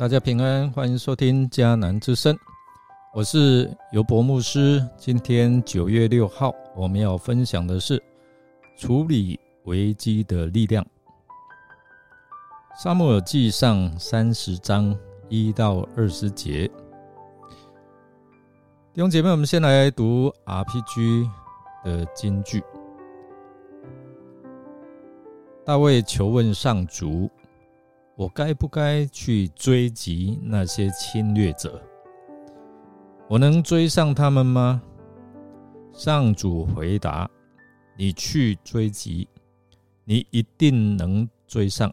大家平安，欢迎收听迦南之声，我是尤博牧师。今天九月六号，我们要分享的是处理危机的力量。沙漠耳记上三十章一到二十节，弟兄姐妹，我们先来读 RPG 的金句。大卫求问上主。我该不该去追击那些侵略者？我能追上他们吗？上主回答：“你去追击，你一定能追上，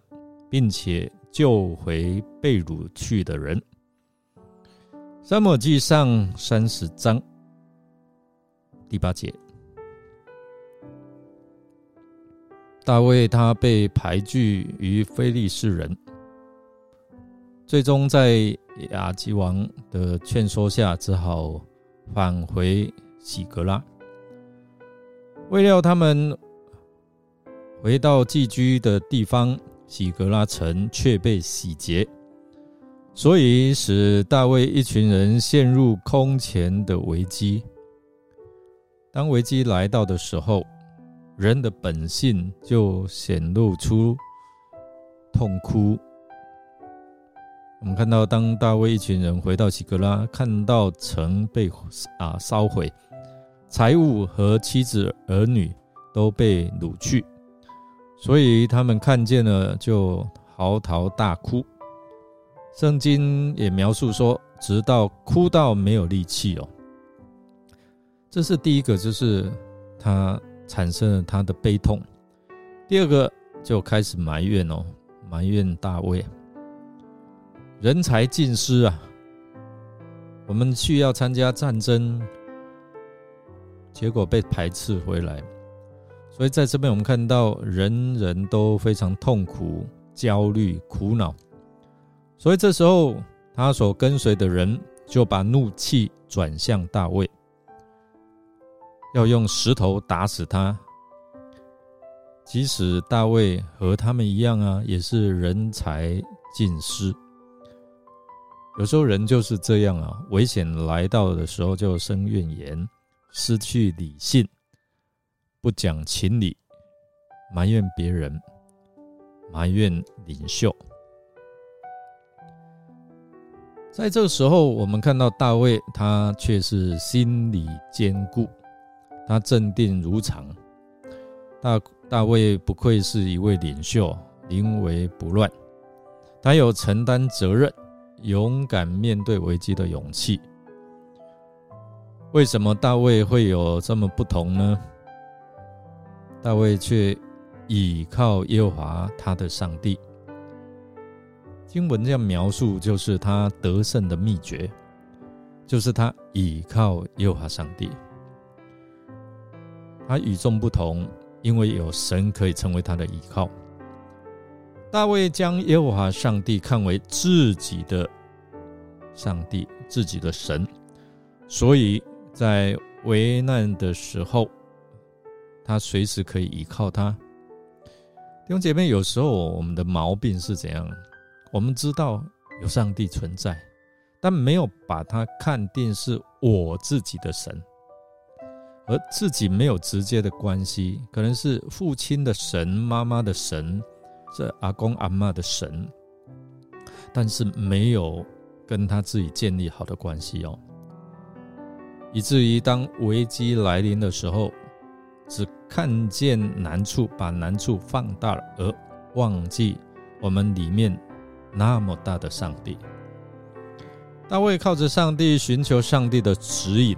并且救回被掳去的人。”沙漠记上三十章第八节，大卫他被排拒于非利士人。最终在亚基王的劝说下，只好返回喜格拉。未料他们回到寄居的地方，喜格拉城却被洗劫，所以使大卫一群人陷入空前的危机。当危机来到的时候，人的本性就显露出痛哭。我们看到，当大卫一群人回到喜格拉，看到城被啊烧毁，财物和妻子儿女都被掳去，所以他们看见了就嚎啕大哭。圣经也描述说，直到哭到没有力气哦。这是第一个，就是他产生了他的悲痛；第二个就开始埋怨哦，埋怨大卫。人才尽失啊！我们去要参加战争，结果被排斥回来，所以在这边我们看到人人都非常痛苦、焦虑、苦恼。所以这时候他所跟随的人就把怒气转向大卫，要用石头打死他。即使大卫和他们一样啊，也是人才尽失。有时候人就是这样啊，危险来到的时候就生怨言，失去理性，不讲情理，埋怨别人，埋怨领袖。在这个时候，我们看到大卫，他却是心理坚固，他镇定如常。大大卫不愧是一位领袖，临危不乱，他有承担责任。勇敢面对危机的勇气，为什么大卫会有这么不同呢？大卫却倚靠耶和华他的上帝。经文这样描述，就是他得胜的秘诀，就是他倚靠耶和华上帝。他与众不同，因为有神可以成为他的依靠。大卫将耶和华上帝看为自己的上帝，自己的神，所以在危难的时候，他随时可以依靠他。弟兄姐妹，有时候我们的毛病是怎样？我们知道有上帝存在，但没有把他看定是我自己的神，而自己没有直接的关系，可能是父亲的神、妈妈的神。这阿公阿妈的神，但是没有跟他自己建立好的关系哦，以至于当危机来临的时候，只看见难处，把难处放大了，而忘记我们里面那么大的上帝。大卫靠着上帝寻求上帝的指引，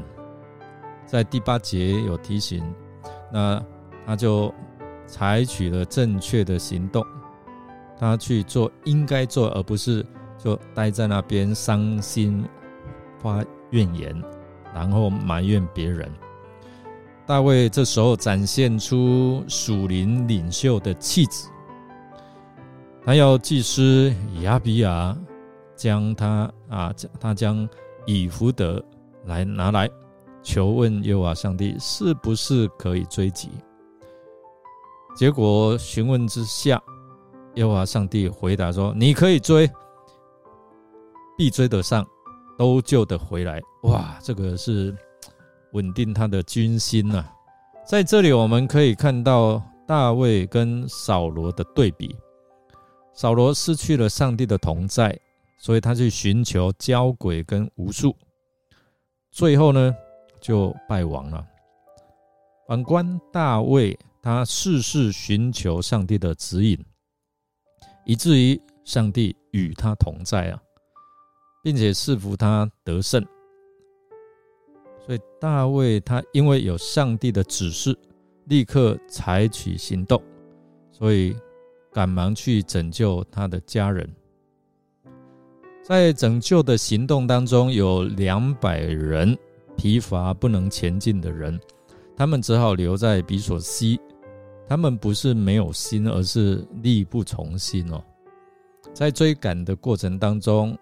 在第八节有提醒，那他就采取了正确的行动。他去做应该做，而不是就待在那边伤心发怨言，然后埋怨别人。大卫这时候展现出属灵领袖的气质，他要祭司亚比亚将他啊，他将以福德来拿来求问耶和华上帝是不是可以追击。结果询问之下。耶和华上帝回答说：“你可以追，必追得上，都救得回来。哇，这个是稳定他的军心呐。在这里我们可以看到大卫跟扫罗的对比。扫罗失去了上帝的同在，所以他去寻求交鬼跟巫术，最后呢就败亡了。反观大卫，他事事寻求上帝的指引，以至于上帝与他同在啊，并且赐福他得胜。所以大卫他因为有上帝的指示，立刻采取行动，所以赶忙去拯救他的家人。在拯救的行动当中，有两百人疲乏不能前进的人。他们只好留在比索西。他们不是没有心，而是力不从心哦。在追赶的过程当中，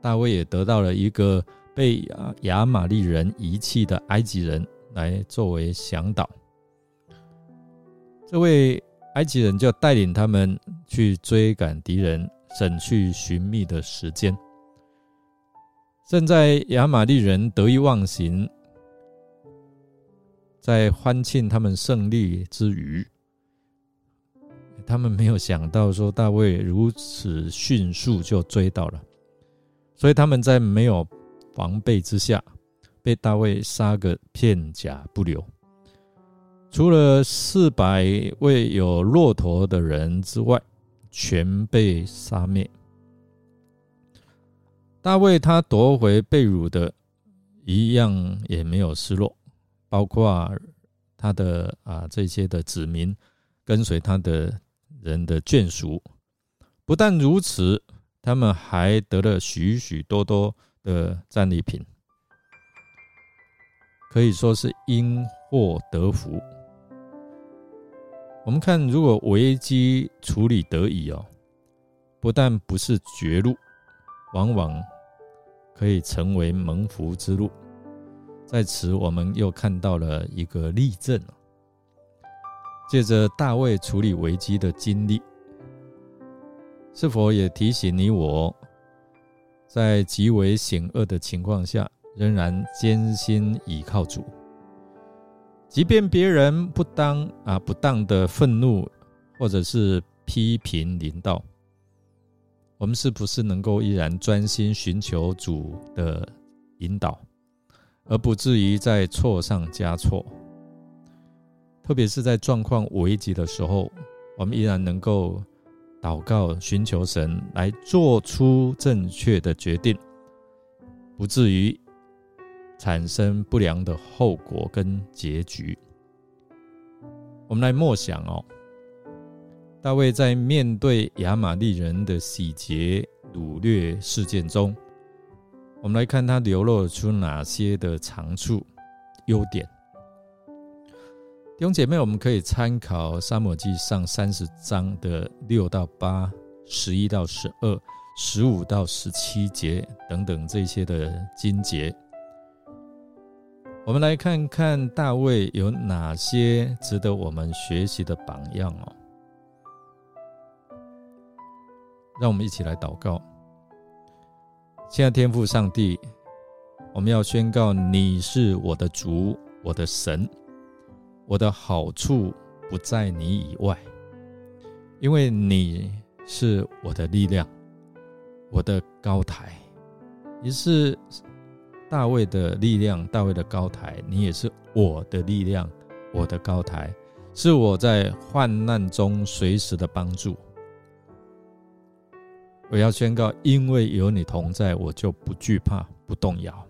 大卫也得到了一个被亚玛利人遗弃的埃及人来作为向导。这位埃及人就带领他们去追赶敌人，省去寻觅的时间。正在亚玛利人得意忘形。在欢庆他们胜利之余，他们没有想到说大卫如此迅速就追到了，所以他们在没有防备之下，被大卫杀个片甲不留。除了四百位有骆驼的人之外，全被杀灭。大卫他夺回被掳的，一样也没有失落。包括他的啊这些的子民跟随他的人的眷属，不但如此，他们还得了许许多多的战利品，可以说是因祸得福。我们看，如果危机处理得宜哦，不但不是绝路，往往可以成为蒙福之路。在此，我们又看到了一个例证借着大卫处理危机的经历，是否也提醒你我，在极为险恶的情况下，仍然艰辛倚靠主，即便别人不当啊不当的愤怒或者是批评临到，我们是不是能够依然专心寻求主的引导？而不至于在错上加错，特别是在状况危急的时候，我们依然能够祷告、寻求神来做出正确的决定，不至于产生不良的后果跟结局。我们来默想哦，大卫在面对亚玛利人的洗劫掳掠事件中。我们来看他流露出哪些的长处、优点。弟兄姐妹，我们可以参考《沙漠记上》三十章的六到八、十一到十二、十五到十七节等等这些的经节。我们来看看大卫有哪些值得我们学习的榜样哦。让我们一起来祷告。亲爱天父上帝，我们要宣告你是我的主，我的神，我的好处不在你以外，因为你是我的力量，我的高台，你是大卫的力量，大卫的高台，你也是我的力量，我的高台，是我在患难中随时的帮助。我要宣告，因为有你同在，我就不惧怕，不动摇。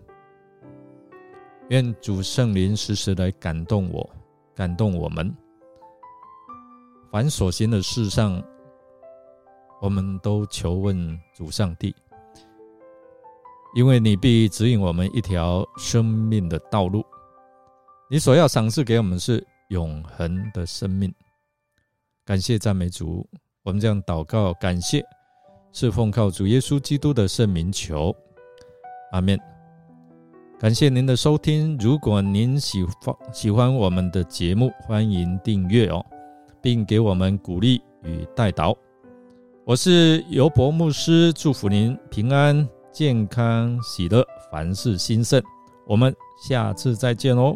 愿主圣灵时时来感动我，感动我们。凡所行的事上，我们都求问主上帝，因为你必指引我们一条生命的道路。你所要赏赐给我们是永恒的生命。感谢赞美主，我们这样祷告，感谢。是奉靠主耶稣基督的圣名求，阿门。感谢您的收听。如果您喜欢喜欢我们的节目，欢迎订阅哦，并给我们鼓励与带导。我是尤博牧师，祝福您平安健康喜乐，凡事兴盛。我们下次再见哦。